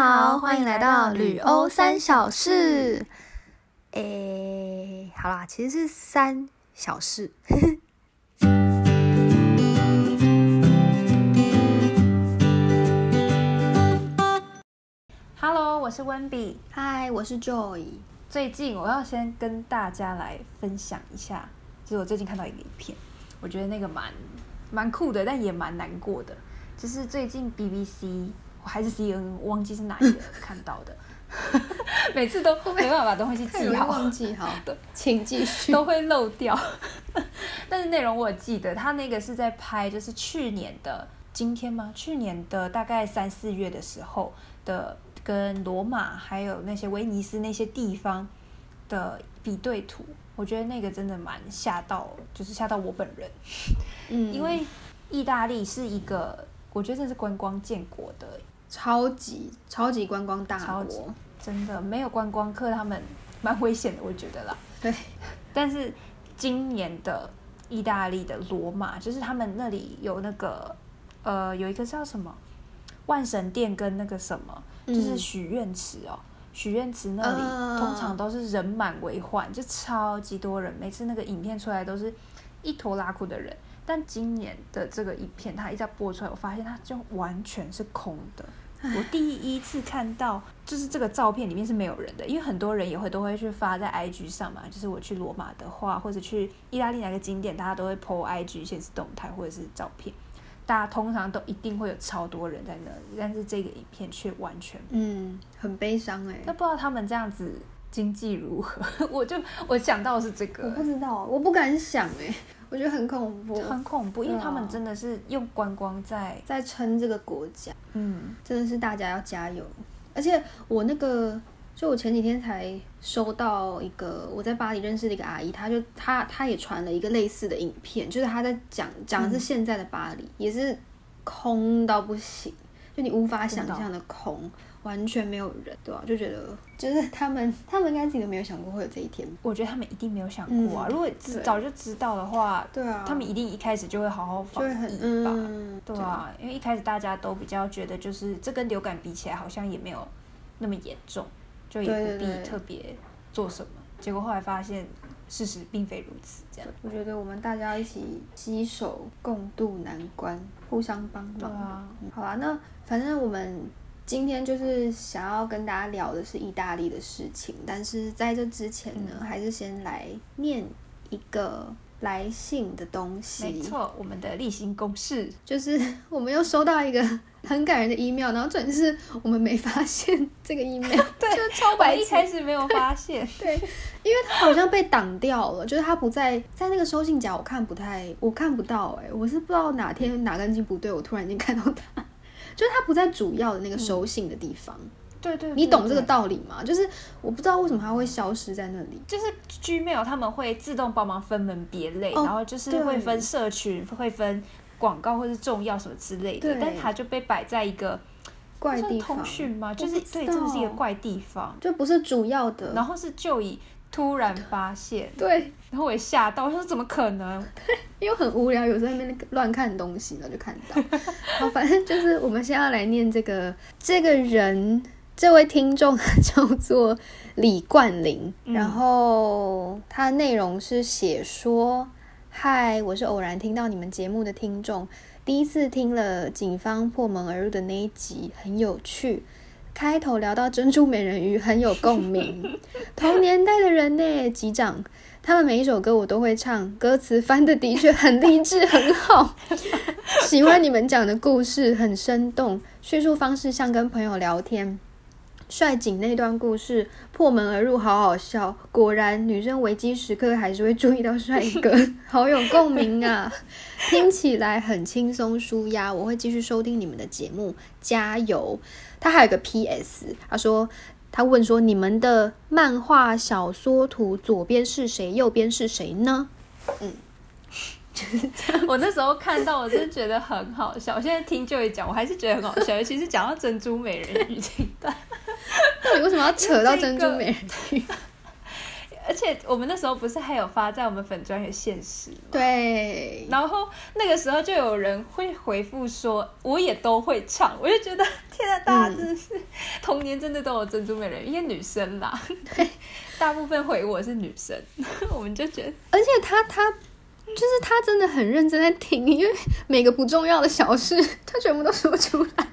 好，欢迎来到旅欧三小事。诶，好啦，其实是三小事。Hello，我是温比。嗨，我是 Joy。最近我要先跟大家来分享一下，就是我最近看到一个影片，我觉得那个蛮蛮酷的，但也蛮难过的。就是最近 BBC 还是 CNN，我忘记是哪一个看到的，每次都没办法把东西记好，忘记好，对，请继续。都会漏掉。但是内容我记得，他那个是在拍，就是去年的今天吗？去年的大概三四月的时候的，跟罗马还有那些威尼斯那些地方的比对图。我觉得那个真的蛮吓到，就是吓到我本人。嗯，因为意大利是一个，我觉得这是观光建国的，超级超级观光大超级国，真的没有观光客，他们蛮危险的，我觉得啦。对，但是今年的意大利的罗马，就是他们那里有那个呃，有一个叫什么？万神殿跟那个什么，就是嗯许愿池哦。许愿池那里、啊。通常都是人满为患，就超级多人，每次那个影片出来都是一拖拉裤的人。但今年的这个影片，它一再播出来，我发现它就完全是空的。我第一次看到，就是这个照片里面是没有人的，因为很多人也会都会去发在 IG 上嘛。就是我去罗马的话，或者去意大利哪个景点，大家都会 PO IG 现实动态或者是照片。大家通常都一定会有超多人在那里，但是这个影片却完全嗯，很悲伤哎、那不知道他们这样子经济如何？我就我想到是这个我不，知道，我不敢想哎、我觉得很恐怖，很恐怖，因为他们真的是用观光在，在撑这个国家。嗯，真的是大家要加油。而且我那个，就我前几天才收到一个我在巴黎认识的一个阿姨，她就她她也传了一个类似的影片，就是她在讲讲的是现在的巴黎，也是空到不行，就你无法想象的空，完全没有人，对吧、就觉得就是他们他们应该自己都没有想过会有这一天，我觉得他们一定没有想过啊。嗯如果知早就知道的话，对啊，他们一定一开始就会好好防疫吧。嗯，对啊，因为一开始大家都比较觉得，就是这跟流感比起来，好像也没有那么严重，就也不必特别做什么。结果后来发现，事实并非如此，这样。我觉得我们大家一起携手共度难关，互相帮忙。对啊，嗯好啦，那反正我们今天就是想要跟大家聊的是意大利的事情，但是在这之前呢，嗯还是先来念一个来信的东西。没，错，我们的例行公事。就是我们又收到一个很感人的 email，然后重点是我们没发现这个 email，对，就是超白痴。一开始没有发现。对，因为它好像被挡掉了，就是它不在在那个收信夹，我看不太，我看不到哎、我是不知道哪天哪根筋不对，我突然间看到它，就是它不在主要的那个收信的地方，对对，你懂这个？道理吗？就是我不知道为什么它会消失在那里。就是 Gmail 他们会自动帮忙分门别类，哦然后就是对会分社群，会分广告或是重要什么之类的对，但它就被摆在一个怪地方通讯吗？就是对，真的是一个怪地方。就不是主要的，然后是就以突然发现，对，然后我也吓到，我说怎么可能？因为很无聊，有时候在那边乱看东西，然后就看到。好，反正就是我们现在要来念这个这个人，这位听众叫做李冠霖，嗯然后他内容是写说：“嗨，我是偶然听到你们节目的听众，第一次听了警方破门而入的那一集，很有趣。”开头聊到珍珠美人鱼很有共鸣，同年代的人呢，机长，他们每一首歌我都会唱，歌词翻的的确很励志，很好。喜欢你们讲的故事，很生动，叙述方式像跟朋友聊天。帅景那段故事破门而入，好好笑。果然，女生危机时刻还是会注意到帅哥，好有共鸣啊！听起来很轻松舒压，我会继续收听你们的节目，加油！他还有个 P.S，他说他问说你们的漫画小说图左边是谁，右边是谁呢？我那时候看到，我真的觉得很好笑。我现在听就一讲，我还是觉得很好笑，尤其是讲到珍珠美人鱼这一段。到底为什么要扯到珍珠美人鱼？而且我们那时候不是还有发在我们粉专有现实吗？对，然后那个时候就有人会回复说，我也都会唱，我就觉得天啊，大家真的是、童年真的都有珍珠美人鱼，因为女生啦，对，大部分回我是女生，我们就觉得，而且他他就是他真的很认真在听，因为每个不重要的小事，他全部都说出来。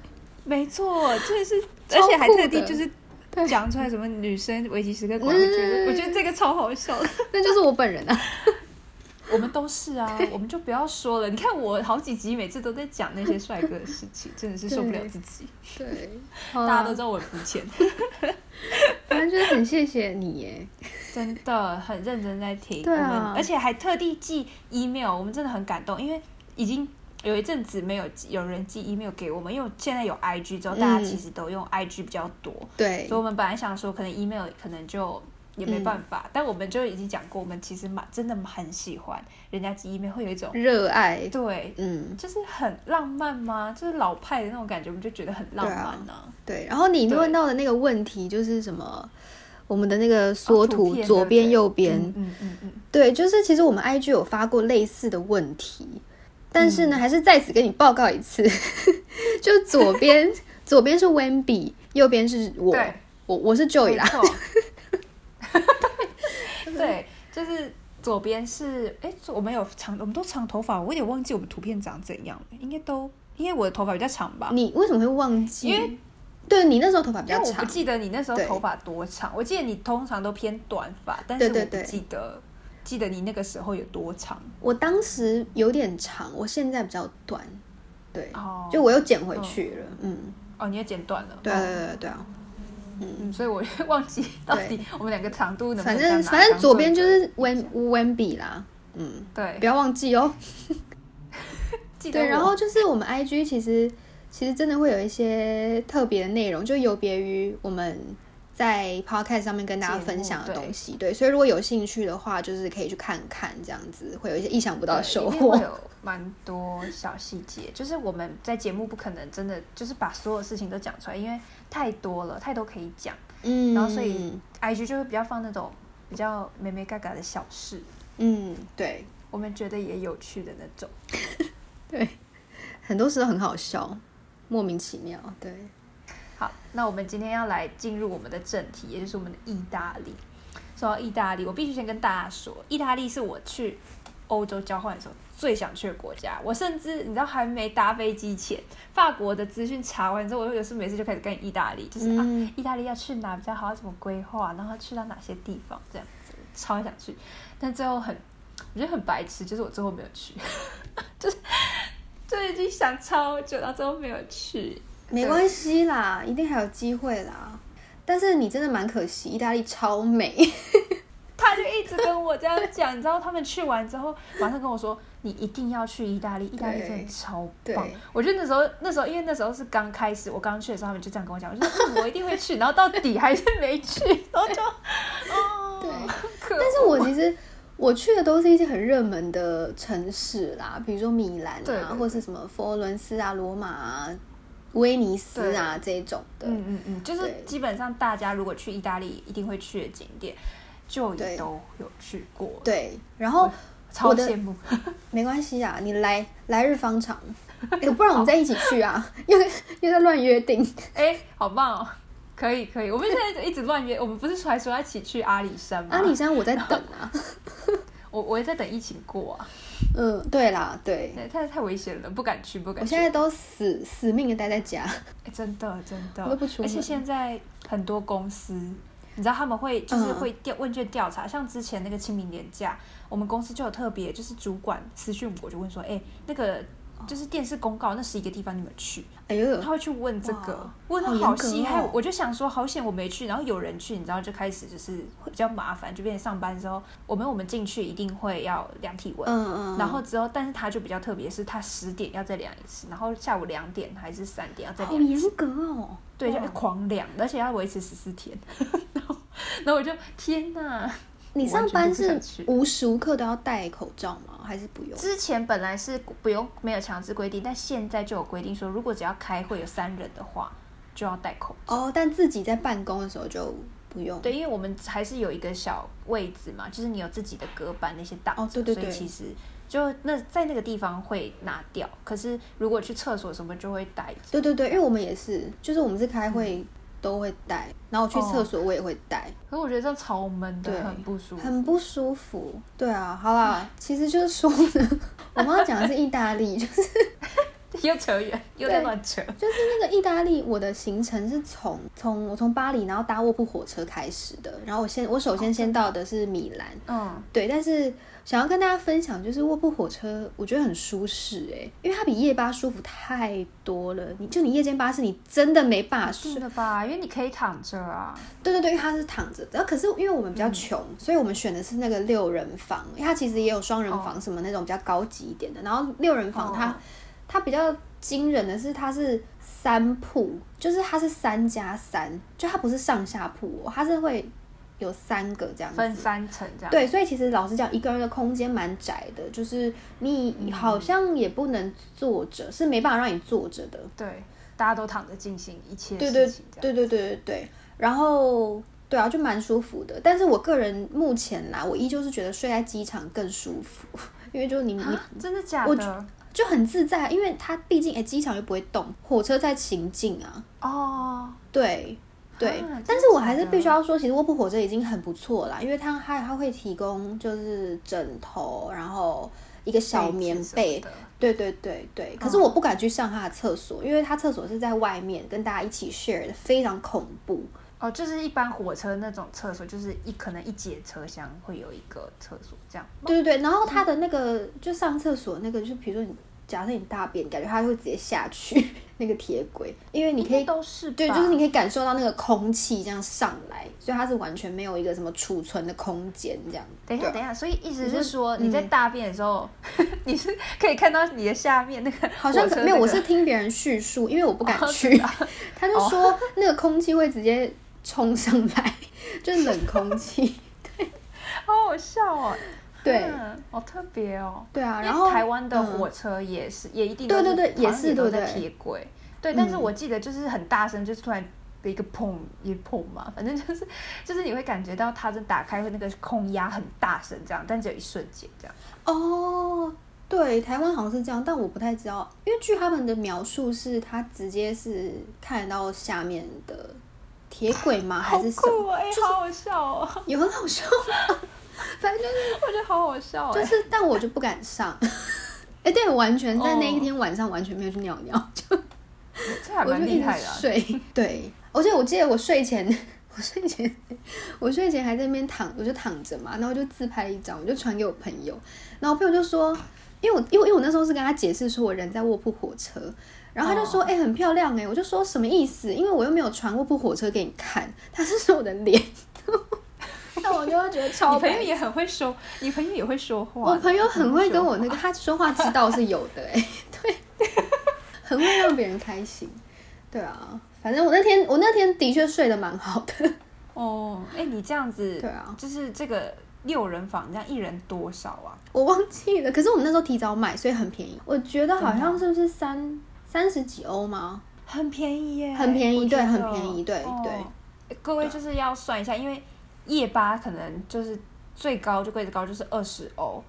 没错，这是，而且还特地就是讲出来什么女生危机时刻，我觉得我觉得这个超好笑的，那就是我本人啊。我们都是啊，我们就不要说了。你看我好几集，每次都在讲那些帅哥的事情，真的是受不了自己。对，大家都知道我肤浅。反正就是很谢谢你耶，真的很认真在听。对啊，而且还特地寄 email，我们真的很感动，因为已经有一阵子没有有人寄 email 给我们，因为现在有 IG 之后，大家其实都用 IG 比较多。对，所以我们本来想说，可能 email 可能就。也没办法，但我们就已经讲过，我们其实蛮真的很喜欢人家寄 email，会有一种热爱，对，嗯，就是很浪漫吗？就是老派的那种感觉，我们就觉得很浪漫呢。对，然后你问到的那个问题就是什么？我们的那个缩图左边、右边，嗯嗯嗯，对，就是其实我们 IG 有发过类似的问题，但是呢，还是在此跟你报告一次，就左边 左边是 Wendy，右边是我，我我是 Joy 啦。对，就是左边是哎，我们有长，我们都长头发，我有点忘记我们图片长怎样了。应该都因为我的头发比较长吧？你为什么会忘记？因为对你那时候头发比较长，我不记得你那时候头发多长。我记得你通常都偏短发，但是我不记得记得你那个时候有多长。我当时有点长，我现在比较短。对，就我又剪回去了。嗯，哦，你也剪短了。对对对对啊。嗯，所以我忘记到底我们两个长度能反正反正左边就是温温比啦，嗯，对，不要忘记哦。记对，然后就是我们 IG 其实其实真的会有一些特别的内容，就有别于我们在 Podcast 上面跟大家分享的东西。对，所以如果有兴趣的话，就是可以去看看，这样子会有一些意想不到的收获。有蛮多小细节，就是我们在节目不可能真的就是把所有事情都讲出来，因为。太多了，太多可以讲，嗯，然后所以 IG 就会比较放那种比较美美嘎嘎的小事，嗯，对，我们觉得也有趣的那种，对，很多事都很好笑，莫名其妙，对。好，那我们今天要来进入我们的正题，也就是我们的意大利。说到意大利，我必须先跟大家说，意大利是我去欧洲交换的时候。最想去的国家，我甚至你知道还没搭飞机前，法国的资讯查完之后，我有时每次就开始跟意大利，就是啊，意大利要去哪比较好，怎么规划，然后去到哪些地方这样子，超想去，但最后很，我觉得很白痴，就是我最后没有去，就是就已经想超久，到最后没有去，没关系啦，一定还有机会啦，但是你真的蛮可惜，意大利超美。他就一直跟我这样讲，你知道他们去完之后，马上跟我说：“你一定要去意大利，意大利真的超棒。”我觉得那时候，那时候因为那时候是刚开始，我刚去的时候，他们就这样跟我讲，我说：“我一定会去。”然后到底还是没去，然后就，哦，对。但是我其实我去的都是一些很热门的城市啦，比如说米兰啊，或是什么佛罗伦斯啊、罗马啊、威尼斯啊这种的。嗯嗯嗯，就是基本上大家如果去意大利一定会去的景点。就也都有去过，对，然后超羡慕，没关系啊，你来来日方长，哎，不然我们 再一起去啊，又又在乱约定，哎，好棒哦，可以可以，我们现在一直乱约，我们不是还说要一起去阿里山吗？阿里山我在等啊，我我也在等疫情过啊，嗯，对啦，对，太太危险了，不敢去，不敢去，我现在都死死命的待在家，哎，真的真的，而且现在很多公司。你知道他们会就是会调问卷调查，像之前那个清明年假，我们公司就有特别，就是主管私讯我就问说，哎，那个就是电视公告那十一个地方你们去？哎呦，他会去问这个，问的好细，还有我就想说好险我没去，然后有人去，你知道就开始就是比较麻烦，就变成上班的时候，我们我们进去一定会要量体温，嗯嗯，然后之后但是他就比较特别，是他十点要再量一次，然后下午两点还是三点要再量一次，好严格哦。对，就狂量，而且要维持十四天。然后，然后我就天哪！你上班是无时无刻都要戴口罩吗？还是不用？之前本来是不用，没有强制规定，但现在就有规定说，如果只要开会有三人的话，就要戴口罩。哦，但自己在办公的时候就不用。对，因为我们还是有一个小位置嘛，就是你有自己的隔板那些挡着，所以其实。就那在那个地方会拿掉，可是如果去厕所什么就会带。对对对，因为我们也是，就是我们是开会都会带，然后我去厕所我也会带，可是我觉得这样超闷的，对很不舒服。很不舒服。对啊，好啦，其实就是说呢，我们要讲的是意大利，就是 又扯远，又在乱扯。就是那个意大利，我的行程是从从我从巴黎，然后搭卧铺火车开始的。然后我先我首先先到的是米兰，嗯，对，但是想要跟大家分享，就是卧铺火车，我觉得很舒适哎、因为它比夜巴舒服太多了。你就你夜间巴士，你真的没办法睡是。的吧？因为你可以躺着啊。对对对，因为它是躺着的。然后可是因为我们比较穷，所以我们选的是那个六人房，因为它其实也有双人房什么那种比较高级一点的。然后六人房它、哦它比较惊人的是它是三铺，就是它是三加三，就它不是上下铺哦，它是会有三个这样子。分三层这样。对，所以其实老实讲，一个人的空间蛮窄的，就是你好像也不能坐着，是没办法让你坐着的。对，大家都躺着进行一切事情。对对对对对，然后对啊，就蛮舒服的。但是我个人目前啦，我依旧是觉得睡在机场更舒服，因为就你你啊真的假我的？就很自在，因为它毕竟哎机场又不会动，火车在行进啊，哦，对。对，啊但是我还是必须要说，其实卧铺火车已经很不错啦，因为它它它会提供就是枕头，然后一个小棉被，的。对对对对。可是我不敢去上它的厕所，因为它厕所是在外面跟大家一起 share 的，非常恐怖。哦，就是一般火车那种厕所，就是一可能一节车厢会有一个厕所这样。对对对，然后它的那个就上厕所那个，就比如说你假设你大便，感觉它会直接下去 那个铁轨，因为你可以都是对，就是你可以感受到那个空气这样上来，所以它是完全没有一个什么储存的空间这样。等一下，等一下，所以意思是说你嗯。在大便的时候，你是可以看到你的下面那个 好像没有，我是听别人叙述，因为我不敢哦去，他就说那个空气会直接冲上来，就是冷空气。对 好好笑哦。对嗯好特别哦。对啊，然后台湾的嗯火车也是，也一定对对对也是都在铁轨。对，但是嗯我记得就是很大声，就是突然的一个砰一砰嘛，反正就是就是你会感觉到它在打开会那个空压很大声这样，但只有一瞬间这样。哦，对，台湾好像是这样，但我不太知道，因为据他们的描述是，他直接是看得到下面的铁轨吗？还是什么？酷哎、好好笑哦！有很好笑吗？反正就是我觉得好好笑哎、就是，但我就不敢上。哎、对，我完全在那一哦天晚上完全没有去尿尿，就这还蛮我就一直厉害的、啊。睡。对，而且我记得我睡前，我睡前，我睡前还在那边躺，我就躺着嘛，然后我就自拍了一张，我就传给我朋友，然后我朋友就说，因为我因为因为我那时候是跟他解释说我人在卧铺火车，然后他就说，哦哎、很漂亮哎、我就说什么意思？因为我又没有传过部火车给你看，他是说我的脸，那我就会觉得超白你朋友也很会说，你朋友也会说话。我朋友很会跟我那个，他说话之道是有的哎、对，很会让别人开心。对啊，反正我那天我那天的确睡得蛮好的。哦，哎、你这样子，对啊就是这个六人房，这样一人多少啊？我忘记了，可是我们那时候提早买，所以很便宜。我觉得好像是不是三三十几欧吗？很便宜耶，很便宜对很便宜对哦对各位就是要算一下，因为夜巴可能就是最高就柜子高就是二十欧，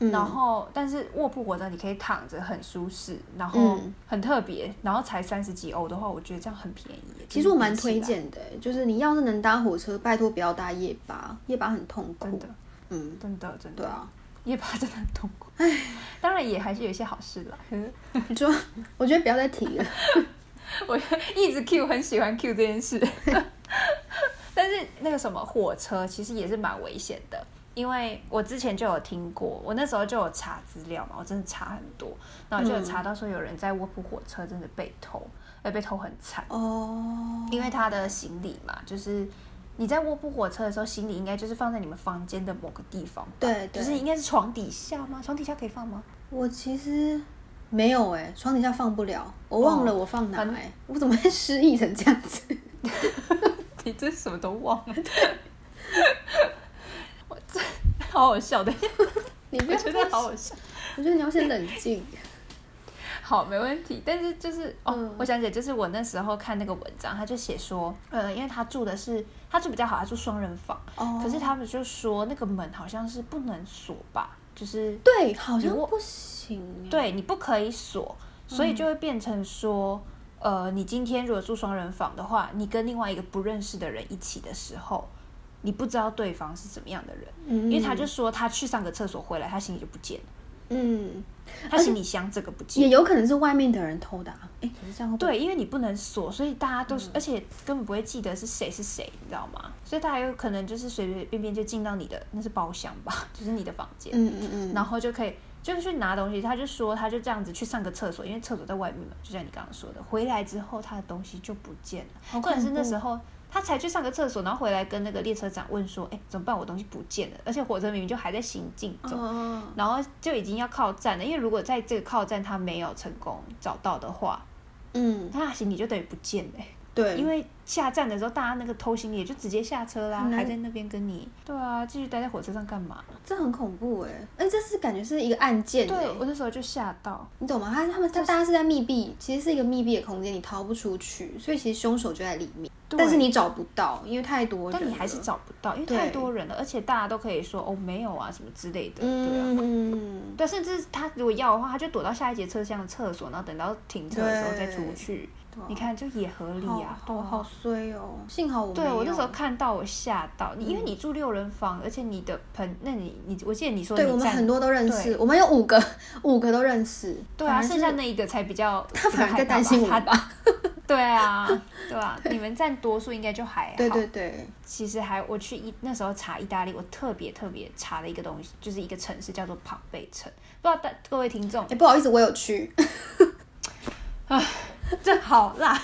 嗯，然后但是卧铺火车你可以躺着很舒适，然后嗯很特别，然后才三十几欧的话，我觉得这样很便宜耶。其实我蛮推荐的、欸就是你要是能搭火车，拜托不要搭夜巴，夜巴很痛苦真。的嗯，真的真的，对啊，夜巴真的很痛苦。当 然也还是有一些好事啦。可 是你说，我觉得不要再提了。我一直 Q 很喜欢 Q 这件事，但是那个什么火车其实也是蛮危险的，因为我之前就有听过，我那时候就有查资料嘛，我真的查很多，然后就有查到说有人在卧铺火车真的被偷，而被偷很惨，哦，因为他的行李嘛，就是你在卧铺火车的时候，行李应该就是放在你们房间的某个地方对就是应该是床底下吗？床底下可以放吗？我其实没有哎、床底下放不了，我忘了我放哪反哎、我怎么会失忆成这样子？你真什么都忘了，我这好好笑的，你不觉得好好笑。我觉得你要先冷静。好，没问题。但是就是哦，嗯我想起来，就是我那时候看那个文章，他就写说，呃，因为他住的是他住比较好，他住双人房，哦可是他们就说那个门好像是不能锁吧，就是对，好像不行欸。对你不可以锁，所以就会变成说，呃，你今天如果住双人房的话，你跟另外一个不认识的人一起的时候，你不知道对方是怎么样的人，嗯因为他就说他去上个厕所回来，他行李就不见了，嗯，他行李箱这个不见也。有可能是外面的人偷的、啊。哎、可是这样对，因为你不能锁，所以大家都是，而且根本不会记得是谁是谁，你知道吗？所以大家有可能就是随随便便就进到你的那是包厢吧，就是你的房间，嗯嗯嗯，然后就可以就去拿东西。他就说他就这样子去上个厕所，因为厕所在外面嘛，就像你刚刚说的，回来之后他的东西就不见了。好或者是那时候他才去上个厕所，然后回来跟那个列车长问说：“哎，怎么办？我东西不见了，而且火车明明就还在行进中。哦，然后就已经要靠站了，因为如果在这个靠站他没有成功找到的话，嗯，他的行李就等于不见了欸、对，因为下站的时候，大家那个偷行李也就直接下车啦，还在那边跟你。对啊，继续待在火车上干嘛？这很恐怖哎、哎，这是感觉是一个案件哎、对我那时候就吓到。你懂吗？他他们他大家是在密闭，其实是一个密闭的空间，你逃不出去，所以其实凶手就在里面，对但是你找不到，因为太多人，但你还是找不到，因为太多人了，而且大家都可以说哦没有啊什么之类的，对啊。嗯嗯对，甚至他如果要的话，他就躲到下一节车厢的厕所，然后等到停车的时候再出去。你看，就也合理好啊，好好衰哦，幸好我对我那时候看到我吓到你，因为你住六人房，而且你的朋，那你你我记得你说对我们很多都认识，我们有五个，五个都认识，对啊，剩下那一个才比较 他反而在担心我他吧？对啊，对啊，你们占多数应该就还好。对对对，其实还我去意那时候查意大利，我特别特别查了一个东西，就是一个城市叫做庞贝城。不知道大各位听众哎，不好意思，我有去，这好辣，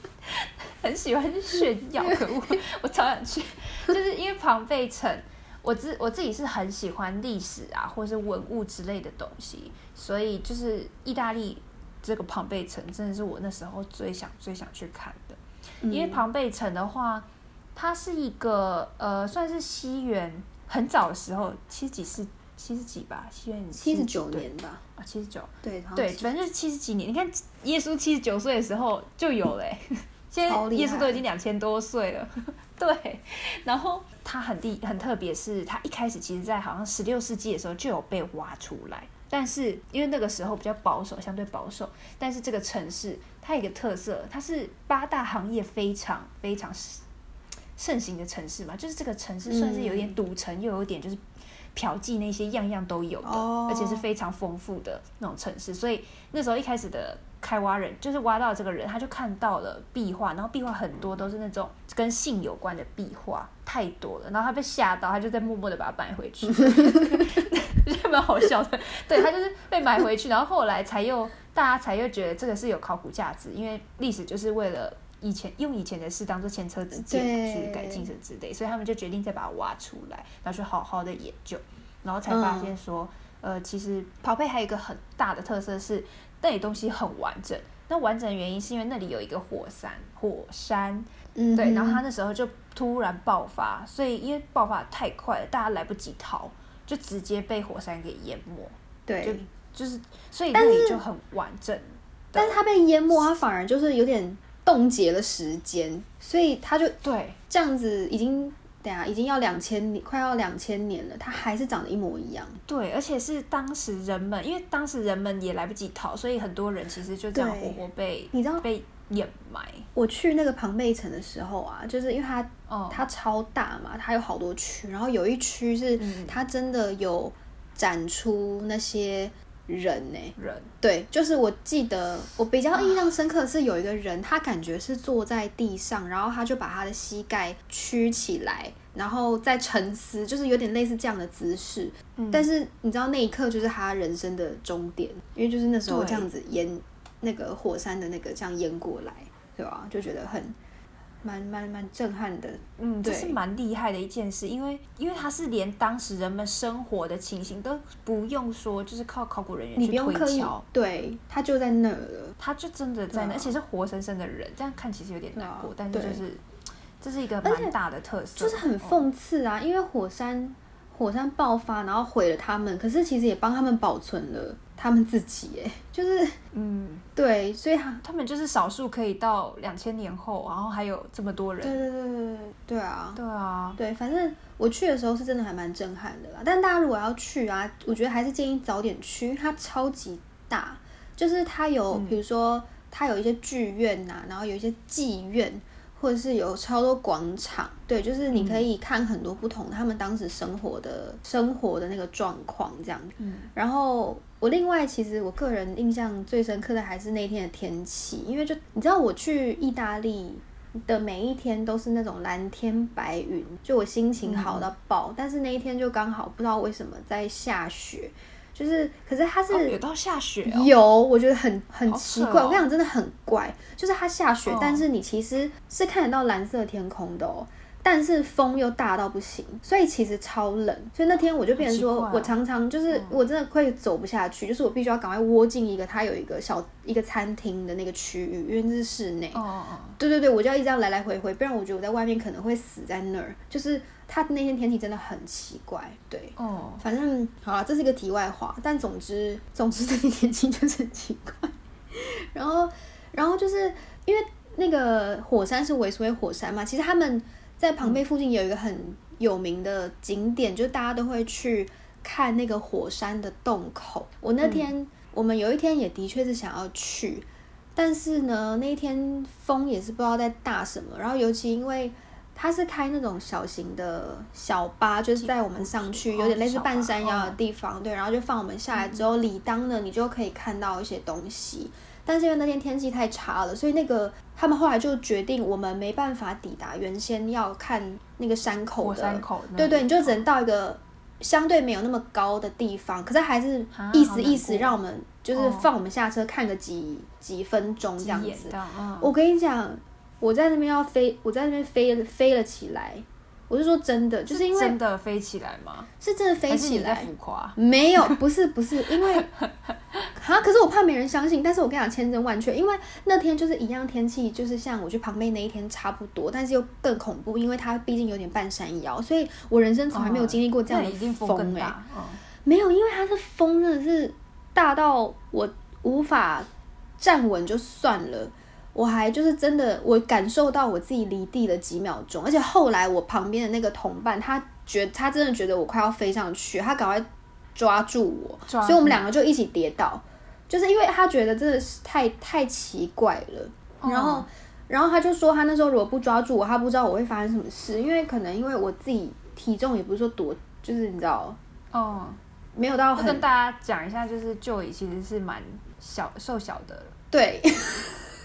很喜欢去炫耀，可恶！我超想去，就是因为庞贝城，我自我自己是很喜欢历史啊，或是文物之类的东西，所以就是意大利这个庞贝城，真的是我那时候最想最想去看的。嗯因为庞贝城的话，它是一个呃，算是西元很早的时候，七十几世七十几吧，西元七十九年吧，啊，七十九。对，对，反正就是七十几年。你看耶稣七十九岁的时候就有嘞、现在耶稣都已经两千多岁了。对，然后它很地很特别，是它一开始其实在好像十六世纪的时候就有被挖出来，但是因为那个时候比较保守，相对保守，但是这个城市它有一个特色，它是八大行业非常非常盛行的城市嘛，就是这个城市算是有点赌城，又有点就是嫖妓那些样样都有的，哦而且是非常丰富的那种城市。所以那时候一开始的开挖人，就是挖到这个人，他就看到了壁画，然后壁画很多都是那种跟性有关的壁画，太多了。然后他被吓到，他就在默默的把它买回去，就蛮好笑的。对他就是被买回去，然后后来才又大家才又觉得这个是有考古价值，因为历史就是为了。以前用以前的事当做前车之鉴对去改进什么之类，所以他们就决定再把它挖出来，然后去好好的研究，然后才发现说，呃，其实庞贝还有一个很大的特色是那里东西很完整。那完整的原因是因为那里有一个火山，火山，嗯对，然后它他那时候就突然爆发，所以因为爆发太快了，大家来不及逃，就直接被火山给淹没，对，就是所以那里就很完整。但是它被淹没，它反而就是有点冻结了时间，所以他就对，这样子已经等下已经要两千年，快要两千年了，它还是长得一模一样。对，而且是当时人们，因为当时人们也来不及逃，所以很多人其实就这样活活被你知道被掩埋。我去那个庞贝城的时候啊，就是因为它哦，它超大嘛，它有好多区，然后有一区是嗯它真的有展出那些人呢、人对，就是我记得我比较印象深刻的是有一个人，他感觉是坐在地上，然后他就把他的膝盖曲起来，然后在沉思，就是有点类似这样的姿势。嗯但是你知道那一刻就是他人生的终点，因为就是那时候这样子淹那个火山的那个这样淹过来，对吧？就觉得很蛮蛮蛮震撼的。嗯，这是蛮厉害的一件事，因为因为它是连当时人们生活的情形都不用说，就是靠考古人员你去推不用刻意敲，，对，他就在那儿了。他就真的在那，对啊而且是活生生的人，这样看其实有点难过，啊但是就是这是一个蛮大的特色，就是很哦讽刺啊，因为火山火山爆发，然后毁了他们，可是其实也帮他们保存了他们自己，哎，就是嗯，对，所以他，他们就是少数可以到两千年后，然后还有这么多人，对对对对对对啊，对啊，对，反正我去的时候是真的还蛮震撼的啦。但大家如果要去啊，我觉得还是建议早点去，因为它超级大，就是它有嗯比如说它有一些剧院呐、然后有一些妓院，或者是有超多广场，对，就是你可以看很多不同他们当时生活的生活的那个状况这样。嗯，然后我另外其实我个人印象最深刻的还是那天的天气，因为就你知道我去意大利的每一天都是那种蓝天白云，就我心情好到爆。但是那一天就刚好不知道为什么在下雪，就是可是它是、哦有到下雪哦。有，我觉得很很奇怪。哦我跟你讲，真的很怪，就是它下雪，哦但是你其实是看得到蓝色天空的哦。但是风又大到不行，所以其实超冷。所以那天我就变成说，我常常就是我真的会走不下去，就是我必须要赶快窝进一个它有一个小一个餐厅的那个区域，因为这是室内。哦哦哦，对对对，我就要一直这样来来回回，不然我觉得我在外面可能会死在那儿。就是它那天天气真的很奇怪，对。哦，反正好了，这是一个题外话，但总之，总之这天天气就是很奇怪。然后，然后就是因为那个火山是维苏威火山嘛，其实他们在庞贝附近有一个很有名的景点，就是大家都会去看那个火山的洞口。我那天，我们有一天也的确是想要去，但是呢，那一天风也是不知道在大什么，然后尤其因为。它是开那种小型的小巴，就是在我们上去，有点类似半山腰的地方，对，然后就放我们下来之后，理当呢，你就可以看到一些东西。但是因为那天天气太差了，所以那个他们后来就决定，我们没办法抵达原先要看那个山口的，山口对对，你就只能到一个相对没有那么高的地方，可是还是啊意思意思让我们就是哦放我们下车看个几几分钟这样子。我跟你讲，我在那边要飞，我在那边飞了飞了起来。我是说真的，就是因为真的飞起来吗？是真的飞起来，浮夸？没有，不是不是，因为 啊，可是我怕没人相信。但是我跟你讲，千真万确，因为那天就是一样天气，就是像我去旁边那一天差不多，但是又更恐怖，因为它毕竟有点半山腰，所以我人生从来没有经历过这样的风风哎、更大，嗯没有，因为它是风真的是大到我无法站稳就算了，我还就是真的，我感受到我自己离地了几秒钟，而且后来我旁边的那个同伴，他觉他真的觉得我快要飞上去，他赶快抓住我，抓所以我们两个就一起跌倒，就是因为他觉得真的是太太奇怪了，哦然后。然后他就说，他那时候如果不抓住我，他不知道我会发生什么事，因为可能因为我自己体重也不是说多，就是你知道，哦，没有到很跟大家讲一下，就是 Joy 其实是蛮小瘦小的，对，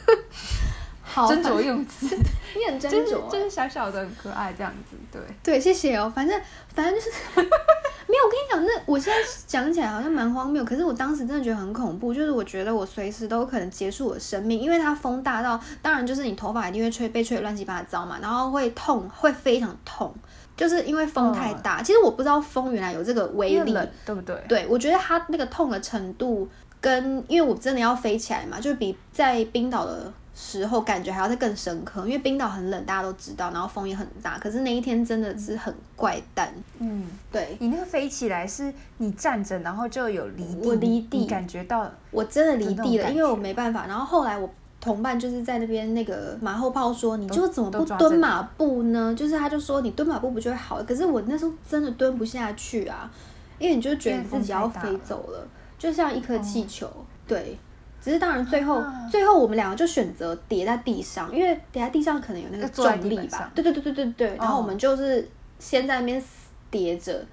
好，斟酌用词，你很斟酌欸，就是小小的很可爱这样子，对，对，谢谢哦。反正反正就是 没有，我跟你讲，那我现在讲起来好像蛮荒谬，可是我当时真的觉得很恐怖，就是我觉得我随时都有可能结束我的生命，因为它风大到，当然就是你头发一定会吹被吹得乱七八糟嘛，然后会痛，会非常痛，就是因为风太大。其实我不知道风原来有这个威力，对不对？对，我觉得它那个痛的程度跟，因为我真的要飞起来嘛，就是比在冰岛的时候感觉还要再更深刻，因为冰岛很冷，大家都知道，然后风也很大，可是那一天真的是很怪诞。嗯，对你那个飞起来是你站着，然后就有离地，我离地感觉到我真的离地了，因为我觉没办法。然后后来我同伴就是在那边那个马后炮说，你就怎么不蹲马步呢？就是他就说你蹲马步不就会好？可是我那时候真的蹲不下去啊，因为你就觉得你自己要飞走了，就像一颗气球。对，只是当然最后、啊最后我们两个就选择叠在地上，因为叠在地上可能有那个重力。吧对对对对对对。然后哦我们就是先在那边叠着。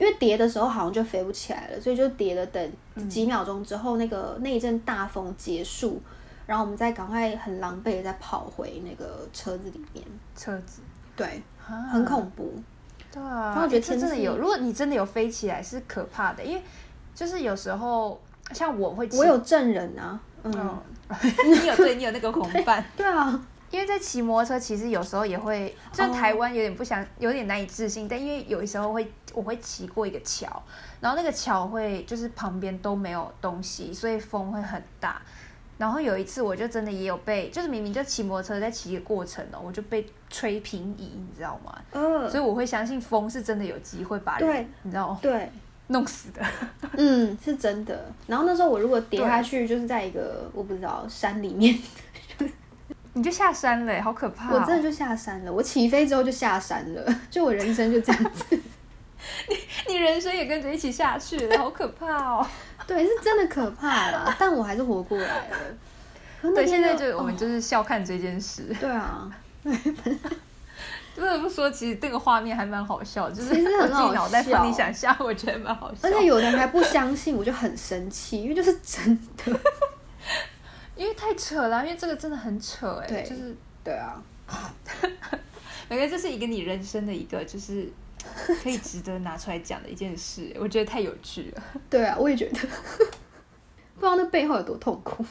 因为叠的时候好像就飞不起来了，所以就叠了。等嗯几秒钟之后，那个那一阵大风结束，然后我们再赶快很狼狈的再跑回那个车子里面。车子，对，很很恐怖。对啊，然后我觉得天真的有，如果你真的有飞起来是可怕的，因为就是有时候像我会，我有证人啊，嗯，嗯，你有对，你有那个同伴，对啊，因为在骑摩托车，其实有时候也会，就哦台湾有点不想，有点难以置信，但因为有时候会，我会骑过一个桥，然后那个桥会就是旁边都没有东西，所以风会很大。然后有一次我就真的也有被，就是明明就骑摩托车在骑的过程哦，我就被吹平移，你知道吗？呃，所以我会相信风是真的有机会把人，你知道吗？对，弄死的。嗯，是真的。然后那时候我如果跌下去，就是在一个我不知道山里面，你就下山了，好可怕、哦！我真的就下山了。我起飞之后就下山了，就我人生就这样子。你人生也跟着一起下去了，好可怕哦！对，是真的可怕啦，但我还是活过来了。对，现在就就我们哦就是笑看这件事。对啊，不得不说，其实这个画面还蛮好笑，就是其实我自己很好脑袋帮你想象，我觉得蛮好笑。而且有的人还不相信，我就很生气，因为就是真的。因为太扯了，因为这个真的很扯哎，对就是对啊，我觉得这是一个你人生的一个就是可以值得拿出来讲的一件事，我觉得太有趣了。对啊，我也觉得，不知道那背后有多痛苦。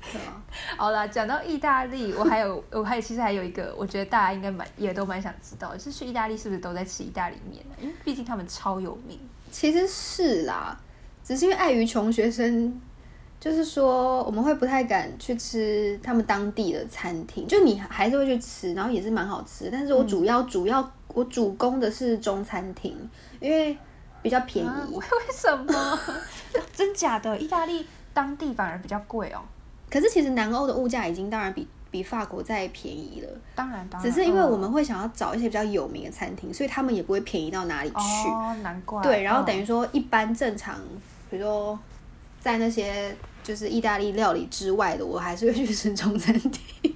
好啦，讲到意大利，我还有我还有其实还有一个，我觉得大家应该蛮也都蛮想知道，就是去意大利是不是都在吃意大利面呢？因为毕竟他们超有名。其实是啦，只是因为碍于穷学生，就是说我们会不太敢去吃他们当地的餐厅，就你还是会去吃，然后也是蛮好吃。但是我主要、主要我主攻的是中餐厅，因为比较便宜。为什么？真假的？意大利当地反而比较贵哦。可是其实南欧的物价已经当然比比法国再便宜了，当然，当然，只是因为嗯我们会想要找一些比较有名的餐厅，所以他们也不会便宜到哪里去。哦，难怪。对，然后等于嗯说一般正常，比如说在那些就是意大利料理之外的，我还是会去吃中餐厅，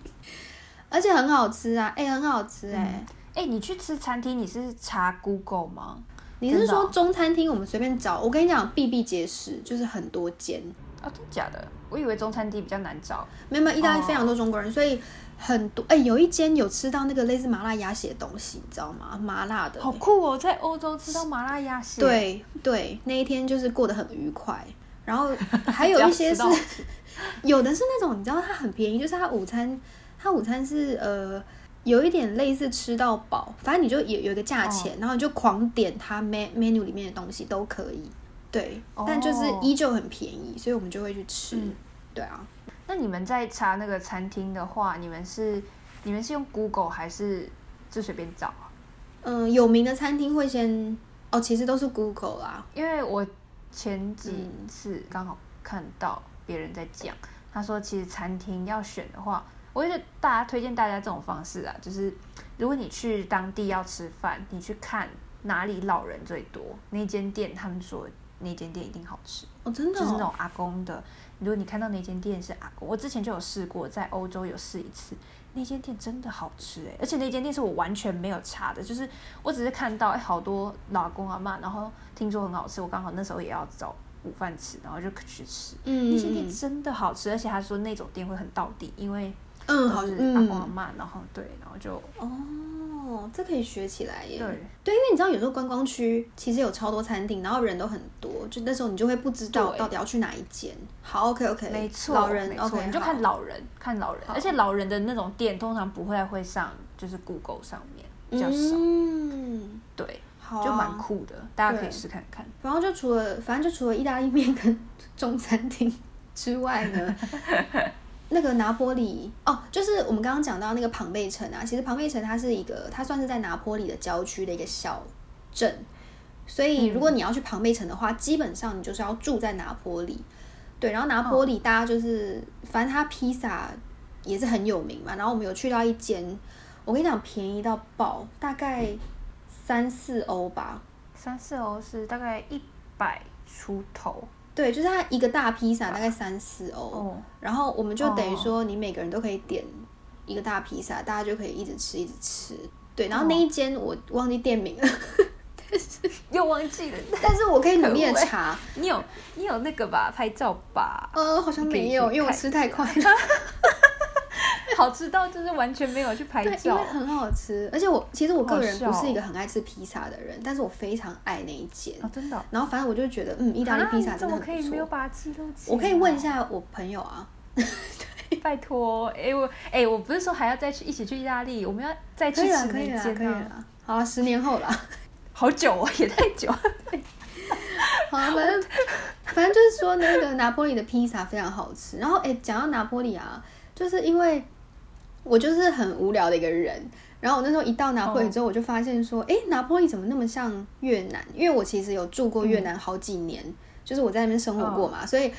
而且很好吃啊，哎、很好吃哎、哎、你去吃餐厅，你是查 Google 吗？你是说中餐厅我们随便找？我跟你讲，比比皆是，就是很多间，啊、真假的？我以为中餐厅比较难找。没有没有，意大利哦非常多中国人，所以很多哎、有一间有吃到那个类似麻辣鸭血的东西，你知道吗？麻辣的，好酷哦，在欧洲吃到麻辣鸭血。，对对，那一天就是过得很愉快。然后 还有一些是有的是那种你知道它很便宜，就是它午餐，它午餐是呃有一点类似吃到饱，反正你就有有一个价哦钱，然后你就狂点它 men menu 里面的东西都可以。对，但就是哦依旧很便宜，所以我们就会去吃。嗯对啊，那你们在查那个餐厅的话，你们是你们是用 Google 还是就随便找啊？嗯、有名的餐厅会先哦，其实都是 Google 啦。因为我前几嗯次刚好看到别人在讲，他说其实餐厅要选的话，我觉得大家推荐大家这种方式啊，就是如果你去当地要吃饭，你去看哪里老人最多，那间店他们说那间店一定好吃，哦，真的、哦，就是那种阿公的。如果你看到那间店是阿公，我之前就有试过，在欧洲有试一次，那间店真的好吃哎、而且那间店是我完全没有查的，就是我只是看到哎、好多老公阿妈，然后听说很好吃，我刚好那时候也要找午饭吃，然后就去吃。嗯那间店真的好吃，而且他说那种店会很到底，因为嗯，好都是嗯。阿公阿妈，然后对，然后就哦，这可以学起来耶。对对，因为你知道有时候观光区其实有超多餐厅，然后人都很多，就那时候你就会不知道到底要去哪一间。好，OK OK，没错，老人 OK，你就看老人，看老人，而且老人的那种店通常不会会上就是 Google 上面比较少，嗯，对，啊，就蛮酷的，大家可以对试看看。然后就除了反正就除了意大利面跟 中餐厅之外呢，那个拿坡里哦，就是我们刚刚讲到那个庞贝城啊，其实庞贝城它是一个，它算是在拿坡里的郊区的一个小镇，所以如果你要去庞贝城的话，基本上你就是要住在拿坡里。对，然后拿坡里大家就是，反正它披萨也是很有名嘛。然后我们有去到一间，我跟你讲便宜到爆，大概三四欧吧，三四欧是大概一百出头对，就是它一个大披萨大概三四欧，哦，然后我们就等于说你每个人都可以点一个大披萨，大家就可以一直吃一直吃。对，然后那一间我忘记店名了，又忘记了。但是我可以努力的查。你有你有那个吧，拍照吧，呃，好像没有，因为我吃太快了。好吃到就是完全没有去拍对，因照为。很好吃，而且我其实我个人不是一个很爱吃披萨的人，但是我非常爱那一间。哦，真的哦。然后反正我就觉得，嗯，意大利披萨怎么真的很不可以没有。把它记录？我可以问一，下我朋友啊，拜托，哎、我哎、我不是说还要再去一起去意大利，我们要再去吃那可以了，间啊。可以了。好啊，十年后了。好久哦，也太久。好啊，反正反正就是说那个拿坡里的披萨非常好吃。然后哎，讲到拿坡里啊，就是因为我就是很无聊的一个人。然后我那时候一到拿破仑之后，我就发现说，哎、拿破仑怎么那么像越南？因为我其实有住过越南好几年，就是我在那边生活过嘛，所以。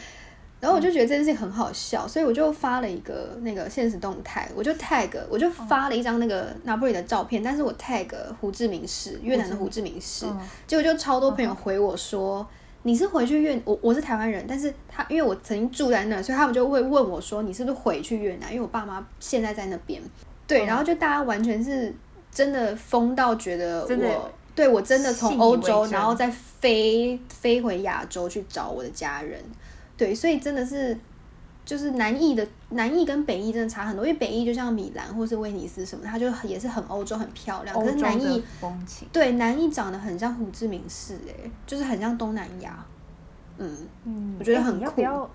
然后我就觉得这件事情很好笑，所以我就发了一个那个现实动态，我就 tag，我就发了一张那个拿破仑的照片，但是我 tag 胡志明市，越南的胡志明市，嗯结果就超多朋友回我说，你是回去越我我是台湾人，但是他因为我曾经住在那，所以他们就会问我说你是不是回去越南？因为我爸妈现在在那边，对，嗯然后就大家完全是真的疯到觉得我对我真的从欧洲，然后再飞飞回亚洲去找我的家人，对，所以真的是。就是南艺的南艺跟北艺真的差很多，因为北艺就像米兰或是威尼斯什么，它就也是很欧洲很漂亮，可是南情，对南艺长得很像胡志明市，哎，就是很像东南亚，嗯，嗯，我觉得哎很酷你要不要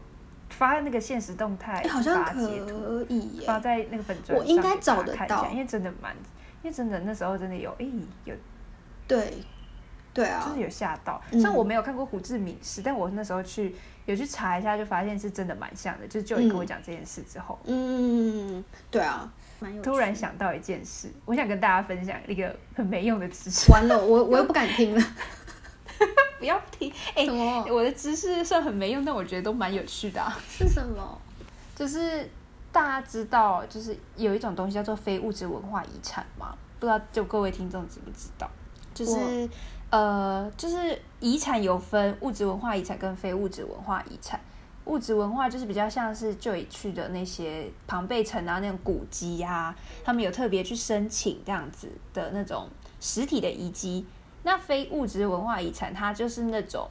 发那个现实动态？哎好像可以耶，发在那个粉砖我应该找得到。因为真的蛮，因为真的那时候真的有，哎、有对，对啊就是，有吓到。嗯虽然我没有看过胡志明市，但我那时候去有去查一下，就发现是真的蛮像的。就是就你跟我讲这件事之后，嗯，对啊，突然想到一件事，我想跟大家分享一个很没用的知识。完了，我我又不敢听了，不要听，哎、我的知识算很没用，但我觉得都蛮有趣的、啊。是什么？就是大家知道，就是有一种东西叫做非物质文化遗产嘛？不知道就各位听众知不知道？就是呃，就是遗产有分物质文化遗产跟非物质文化遗产。物质文化就是比较像是就已去的那些庞贝城啊，那种古迹啊，他们有特别去申请这样子的那种实体的遗迹。那非物质文化遗产，它就是那种，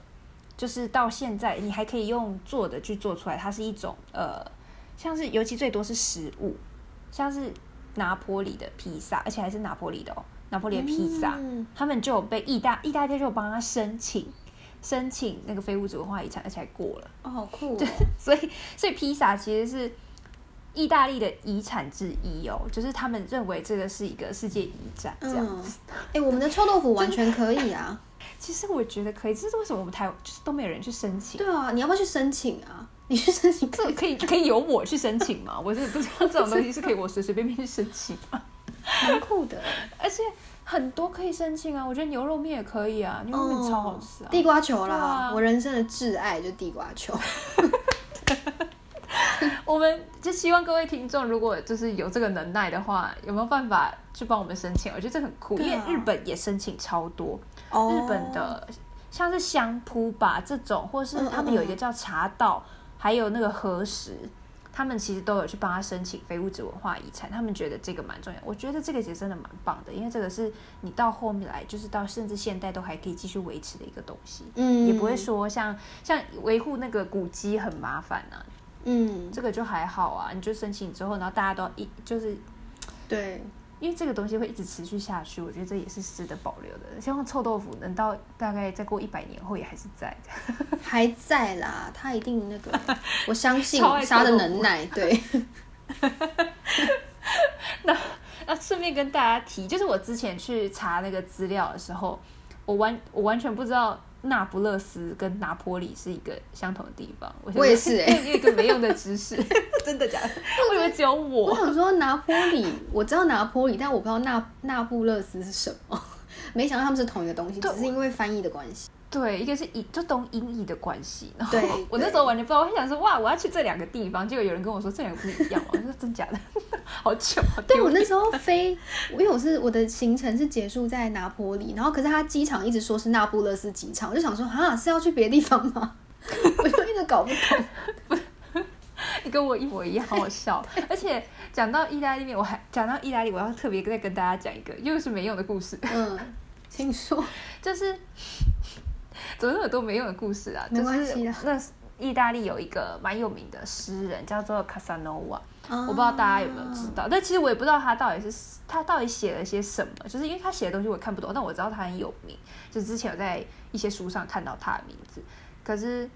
就是到现在你还可以用做的去做出来，它是一种呃，像是尤其最多是食物，像是拿坡里的披萨，而且还是拿坡里的哦，拿破里的披萨，嗯他们就有被意大意大利就有帮他申请申请那个非物质文化遗产，而且还过了。哦，好酷哦，所以，所以披萨其实是意大利的遗产之一哦，就是他们认为这个是一个世界遗产这样嗯子。，哎，我们的臭豆腐完全可以啊，其实我觉得可以，这是为什么我们台就是都没有人去申请？对啊，你要不要去申请啊？你去申请这可以可以由我去申请吗？我是不知道这种东西是可以我随随便便去申请吗？蛮酷的，而且很多可以申请啊，我觉得牛肉面也可以啊，牛肉面超好吃啊。地瓜球啦，啊。我人生的挚爱就地瓜球，我们就希望各位听众，如果就是有这个能耐的话，有没有办法去帮我们申请？我觉得这很酷，因为日本也申请超多，哦。日本的像是相扑吧这种，或是他们有一个叫茶道，还有那个和食。他们其实都有去帮他申请非物质文化遗产，他们觉得这个蛮重要。我觉得这个其实真的蛮棒的，因为这个是你到后面来，就是到甚至现代都还可以继续维持的一个东西，嗯，也不会说像像维护那个古迹很麻烦啊，嗯，这个就还好啊，你就申请之后，然后大家都一就是对，因为这个东西会一直持续下去，我觉得这也是值得保留的。希望臭豆腐能到大概再过一百年后也还是在的。还在啦，他一定那个，我相信他的能耐，对，那那顺便跟大家提，就是我之前去查那个资料的时候，我完我完全不知道那不勒斯跟拿坡里是一个相同的地方。我我也是 欸有一个没用的知识，真的假的？我 以为只有我我。想说拿坡里，我知道拿坡里，但我不知道那那不勒斯是什么。没想到他们是同一个东西，只是因为翻译的关系。对，一个是以就懂音译的关系，然后对我那时候完全不知道，我还想说哇，我要去这两个地方，结果有人跟我说这两个不是一样吗？我说真假的，好糗，好丢脸对我那时候飞，因为我是我的行程是结束在拿坡里，然后可是他机场一直说是那不勒斯机场，我就想说啊是要去别的地方吗？我就一直搞不懂。你跟我一模一样，好好笑。而且讲到意大利面，我还讲到意大利，我要特别再跟大家讲一个又是没用的故事，嗯，请说。就是 怎么那么多没用的故事啊？没关系啦就是那意大利有一个蛮有名的诗人叫做卡萨诺瓦，我我不知道大家有没有知道，但其实我也不知道他到底是他到底写了些什么，就是因为他写的东西我看不懂，但我知道他很有名，就之前有在一些书上看到他的名字，可是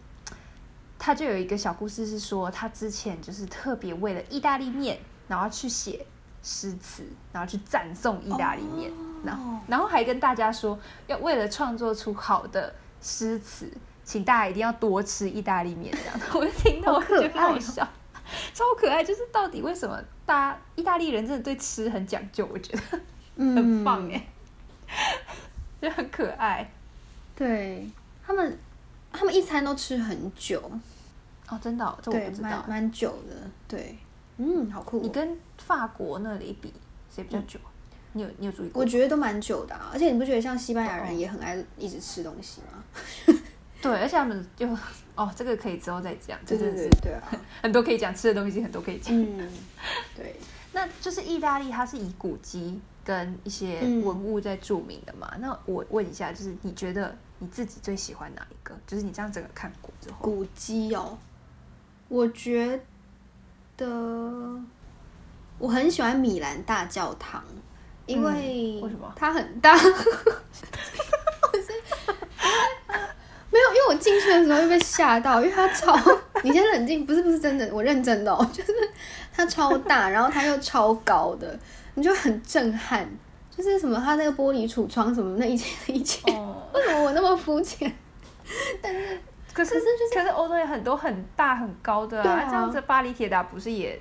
他就有一个小故事是说，他之前就是特别为了意大利面，然后去写诗词，然后去赞颂意大利面，然后然后还跟大家说，要为了创作出好的诗词，请大家一定要多吃意大利面，这样，我就听到我觉得好笑。超可爱，就是到底为什么大家意大利人真的对吃很讲究？我觉得嗯很棒哎，就很可爱对他们，他们一餐都吃很久，哦，真的哦、这我，不知道蛮。蛮久的，对，嗯，好酷哦、你跟法国那里比，谁比较久啊？你有你有注意过我？觉得都蛮久的、啊，而且你不觉得像西班牙哦人也很爱一直吃东西吗？对，而且他们就哦，这个可以之后再讲，对对对对啊，很多可以讲，吃的东西很多可以讲。嗯，对，那就是意大利，它是以古迹跟一些嗯文物在著名的嘛。那我问一下，就是你觉得你自己最喜欢哪一个？就是你这样整个看过之后，古迹哦，我觉得我很喜欢米兰大教堂，因为嗯为什么它很大。没有，因为我进去的时候又被吓到，因为它超……你先冷静，不是不是真的，我认真的哦，就是它超大，然后它又超高的，你就很震撼。就是什么，它那个玻璃橱窗什么那一切的一切，哦，为什么我那么肤浅？可是可是欧洲有很多很大很高的对啊这样子巴黎铁塔不是也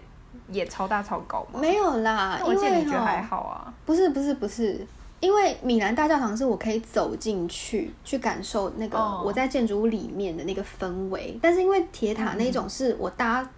也超大超高吗？没有啦，我因为记得你觉得还好啊。不是不是不是，因为米兰大教堂是我可以走进去去感受那个哦我在建筑物里面的那个氛围，但是因为铁塔那种是我搭、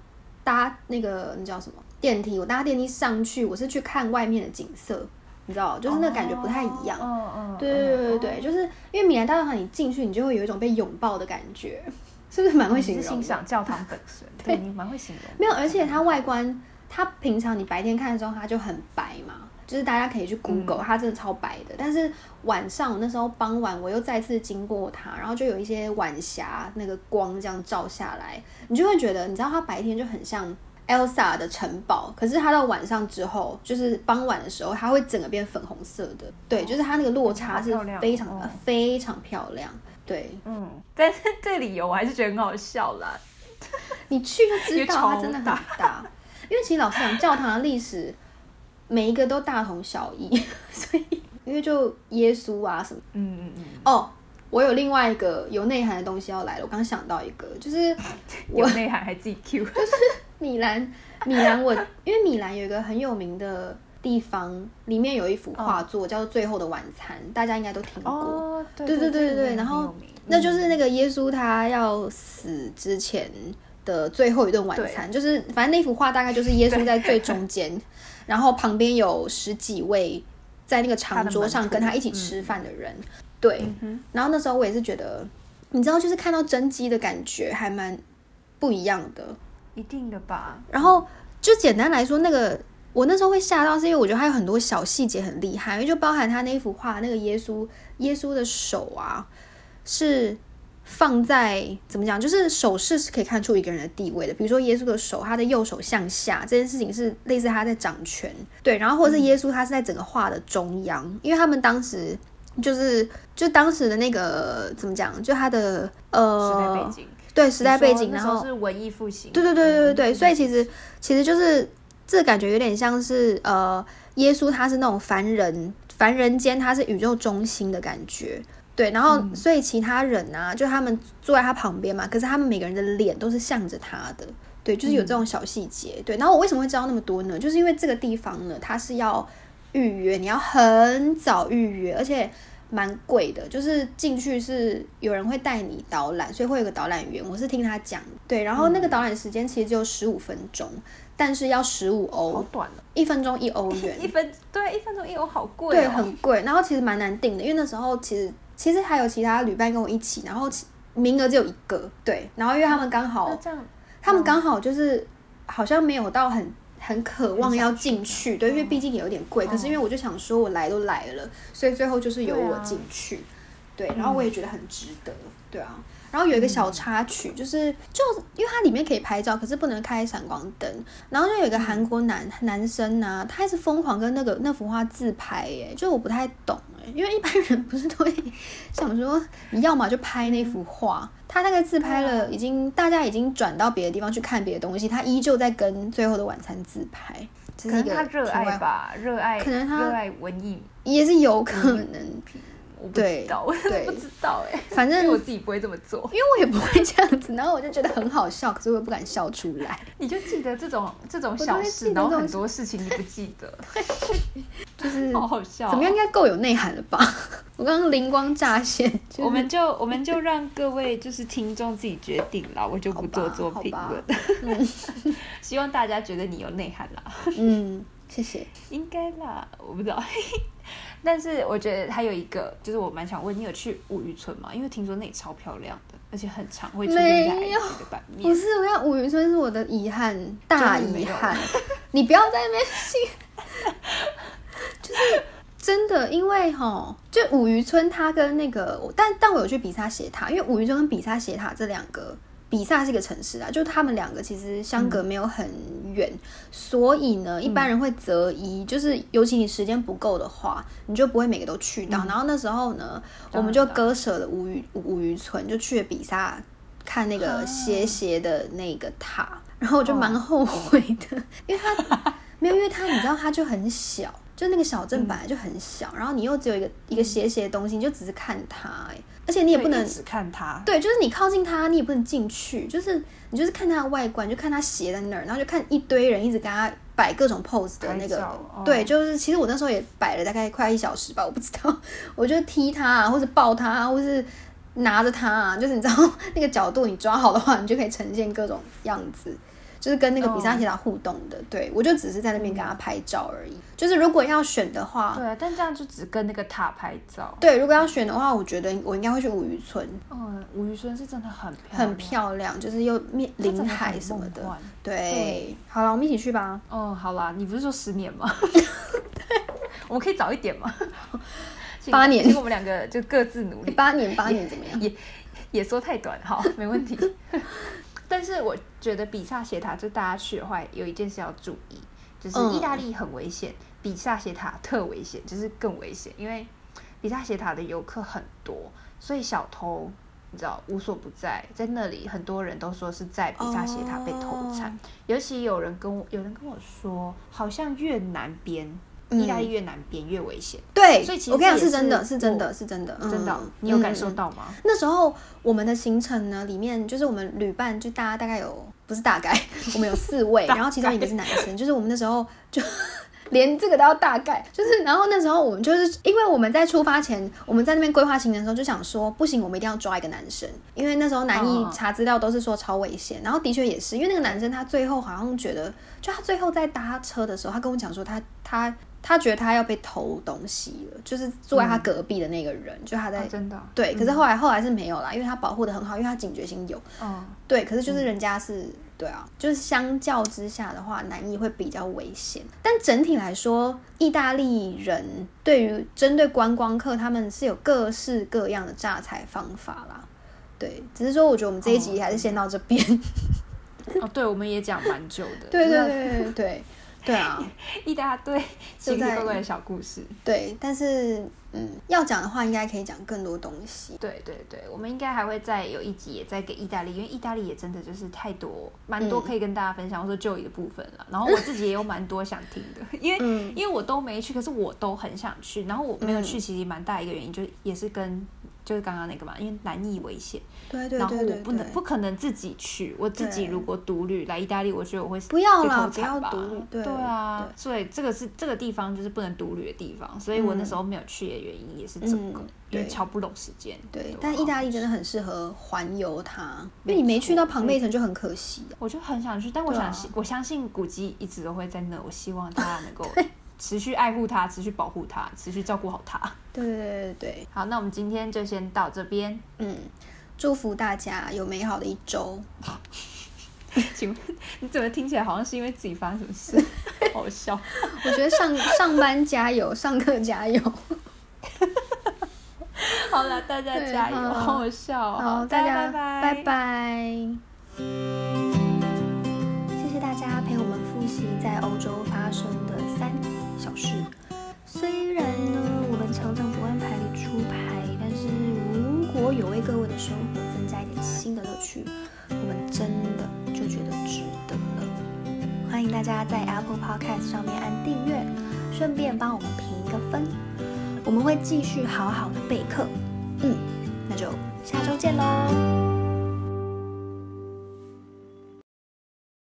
搭那个那叫什么电梯，我搭电梯上去，我是去看外面的景色，你知道，就是那感觉不太一样。嗯嗯，对对对对对，就是因为米兰大教堂你进去，你就会有一种被拥抱的感觉，是不是蛮会形容的？欣赏教堂本身，对你蛮会形容的。没有，而且它外观，它平常你白天看的时候它就很白嘛，就是大家可以去 Google，、它真的超白的。但是晚上我那时候傍晚我又再次经过它，然后就有一些晚霞那个光这样照下来，你就会觉得，你知道它白天就很像 Elsa 的城堡，可是它到晚上之后，就是傍晚的时候，它会整个变粉红色的。对，就是它那个落差是非常、非常漂亮。对嗯，但是这理由我还是觉得很好笑啦。你去就知道它真的很大。因为其实老实讲，教堂的历史每一个都大同小异，所以因为就耶稣啊什么嗯嗯嗯，哦。我有另外一个有内涵的东西要来了，我刚想到一个，就是 有内涵还自己 Q 就是。米兰，米兰我因为米兰有一个很有名的地方，里面有一幅画作、叫做《最后的晚餐》，大家应该都听过。哦，对对对对对然后那就是那个耶稣他要死之前的最后一顿晚餐，就是反正那幅画大概就是耶稣在最中间，然后旁边有十几位在那个长桌上跟他一起吃饭的人，对。嗯然后那时候我也是觉得，你知道，就是看到真机的感觉还蛮不一样的。一定的吧？然后就简单来说，那个我那时候会吓到，是因为我觉得它有很多小细节很厉害，因为就包含他那一幅画，那个耶稣耶稣的手啊，是放在怎么讲，就是手势是可以看出一个人的地位的。比如说耶稣的手，他的右手向下，这件事情是类似他在掌权，对。然后或者是耶稣他是在整个画的中央，因为他们当时。就是就当时的那个怎么讲，就他的呃时代背景，对时代背景，然后是文艺复兴，对对对对对对，嗯所以其实其实就是这感觉有点像是呃，耶稣他是那种凡人，凡人间他是宇宙中心的感觉。对，然后所以其他人啊，就他们坐在他旁边嘛，可是他们每个人的脸都是向着他的，对，就是有这种小细节。对，然后我为什么会知道那么多呢？就是因为这个地方呢，它是要预约，你要很早预约，而且蛮贵的。就是进去是有人会带你导览，所以会有个导览员。我是听他讲，对，然后那个导览时间其实只有十五分钟，但是要十五欧好，短哦，一分钟一欧元，一分对一分钟一欧好贵对，哦，很贵。然后其实蛮难定的，因为那时候其实其实还有其他旅伴跟我一起，然后其名额只有一个，对。然后因为他们刚好他们刚好就是好像没有到很很渴望要进去，对，因为毕竟也有点贵。可是因为我就想说，我来都来了，所以最后就是由我进去，对，然后我也觉得很值得，对啊。然后有一个小插曲，就是就因为它里面可以拍照，可是不能开闪光灯。然后就有一个韩国男男生呢、他一直疯狂跟那个那幅画自拍，耶，就我不太懂哎，因为一般人不是都会想说，你要么就拍那幅画，他大概自拍了，已经大家已经转到别的地方去看别的东西，他依旧在跟《最后的晚餐》自拍，这可能他热爱吧，热爱可能他热爱文艺，也是有可能，我不知道，我真的不知道哎，反正我自己不会这么做。因为我也不会这样子，然后我就觉得很好笑，可是我又不敢笑出来，你就记得这种这种小事，然后很多事情你不记得，就是 好好笑哦。怎么样应该够有内涵了吧？我刚刚灵光乍现，就是我们就我们就让各位就是听众自己决定啦，我就不做做评好吧论。希望大家觉得你有内涵啦。嗯，谢谢。应该啦，我不知道。但是我觉得还有一个，就是我蛮想问，你有去五渔村吗？因为听说那里超漂亮的，而且很长，会出现在 IG 的版面。不是，我要五渔村是我的遗憾，大遗憾。你不要在那边信，就是真的，因为哈，就五渔村它跟那个，但但我有去比萨斜塔，因为五渔村跟比萨斜塔这两个。比萨是一个城市啊，就他们两个其实相隔没有很远，所以呢，一般人会择一，就是尤其你时间不够的话，你就不会每个都去到。然后那时候呢，我们就割舍了五渔五渔村，就去了比萨看那个斜斜的那个塔，然后我就蛮后悔的，因为它没有，因为它你知道它就很小。就那个小镇本来就很小，然后你又只有一个一个斜斜的东西，你就只是看它，哎，而且你也不能只看它，对，就是你靠近它，你也不能进去，就是你就是看它的外观，就看它斜在那儿，然后就看一堆人一直跟它摆各种 pose 的那个，对，就是其实我那时候也摆了大概快一小时吧，我不知道，我就踢它啊，或者抱它啊，或是拿着它啊，就是你知道 那个角度你抓好的话，你就可以呈现各种样子。就是跟那个比萨斜塔互动的，对我就只是在那边给他拍照而已。就是如果要选的话，对，但这样就只跟那个塔拍照。对，如果要选的话，我觉得我应该会去五渔村。嗯，五渔村是真的很漂很漂亮，就是又面临海什么的。对，好了，我们一起去吧。哦，好啦，你不是说十年吗？我们可以早一点吗？八年，我们两个就各自努力。八年，八年怎么样？也也说太短，好，没问题。但是我觉得比萨斜塔，就大家去的话，有一件事要注意，就是意大利很危险，比萨斜塔特危险，就是更危险，因为比萨斜塔的游客很多，所以小偷你知道无所不在，在那里很多人都说是在比萨斜塔被偷惨，尤其有人跟我有人跟我说，好像越南边。意大利越南边越危险，对，所以其实我跟你讲是真的，是真的，是真的，真的，你有感受到吗？那时候我们的行程呢，里面就是我们旅伴，就大家大概有不是大概，我们有四位，然后其中一个是男生，就是我们那时候就 连这个都要大概，就是然后那时候我们就是因为我们在出发前，我们在那边规划行程的时候就想说，不行，我们一定要抓一个男生，因为那时候南艺查资料都是说超危险，然后的确也是，因为那个男生他最后好像觉得，就他最后在搭车的时候，他跟我讲说他他。他觉得他要被偷东西了，就是坐在他隔壁的那个人，就他在真的对，可是后来后来是没有啦，因为他保护的很好，因为他警觉性有，嗯，对，可是就是人家是对啊，就是相较之下的话，南意会比较危险，但整体来说，意大利人对于针对观光客，他们是有各式各样的诈财方法啦，对，只是说我觉得我们这一集还是先到这边，哦，对，我们也讲蛮久的，对对对对对。对啊，一大堆奇奇怪怪的小故事。对，但是嗯，要讲的话，应该可以讲更多东西。对对对，我们应该还会再有一集，也再给意大利，因为意大利也真的就是太多，蛮多可以跟大家分享，或者说就医的部分了。然后我自己也有蛮多想听的，因为因为我都没去，可是我都很想去。然后我没有去，其实蛮大一个原因，就也是跟。就是刚刚那个嘛，因为难以危险，对对对，然后我不能不可能自己去，我自己如果独旅来意大利，我觉得我会不要了，不要独旅，对啊，所以这个是这个地方就是不能独旅的地方，所以我那时候没有去的原因也是这个，因为瞧不拢时间。对，但意大利真的很适合环游它，因为你没去到庞贝城就很可惜。我就很想去，但我想我相信古迹一直都会在那，我希望大家能够。持续爱护它，持续保护它，持续照顾好它。对对对对对。好，那我们今天就先到这边。嗯，祝福大家有美好的一周。请问你怎么听起来好像是因为自己发生什么事？好笑。我觉得上上班加油，上课加油。好了，大家加油，好好笑。好，大家拜拜。谢谢大家陪我们复习在欧洲发生的三。小事，虽然呢，我们常常不按牌理出牌，但是如果有为各位的生活增加一点新的乐趣，我们真的就觉得值得了。欢迎大家在 Apple Podcast 上面按订阅，顺便帮我们评一个分，我们会继续好好的备课。嗯，那就下周见喽。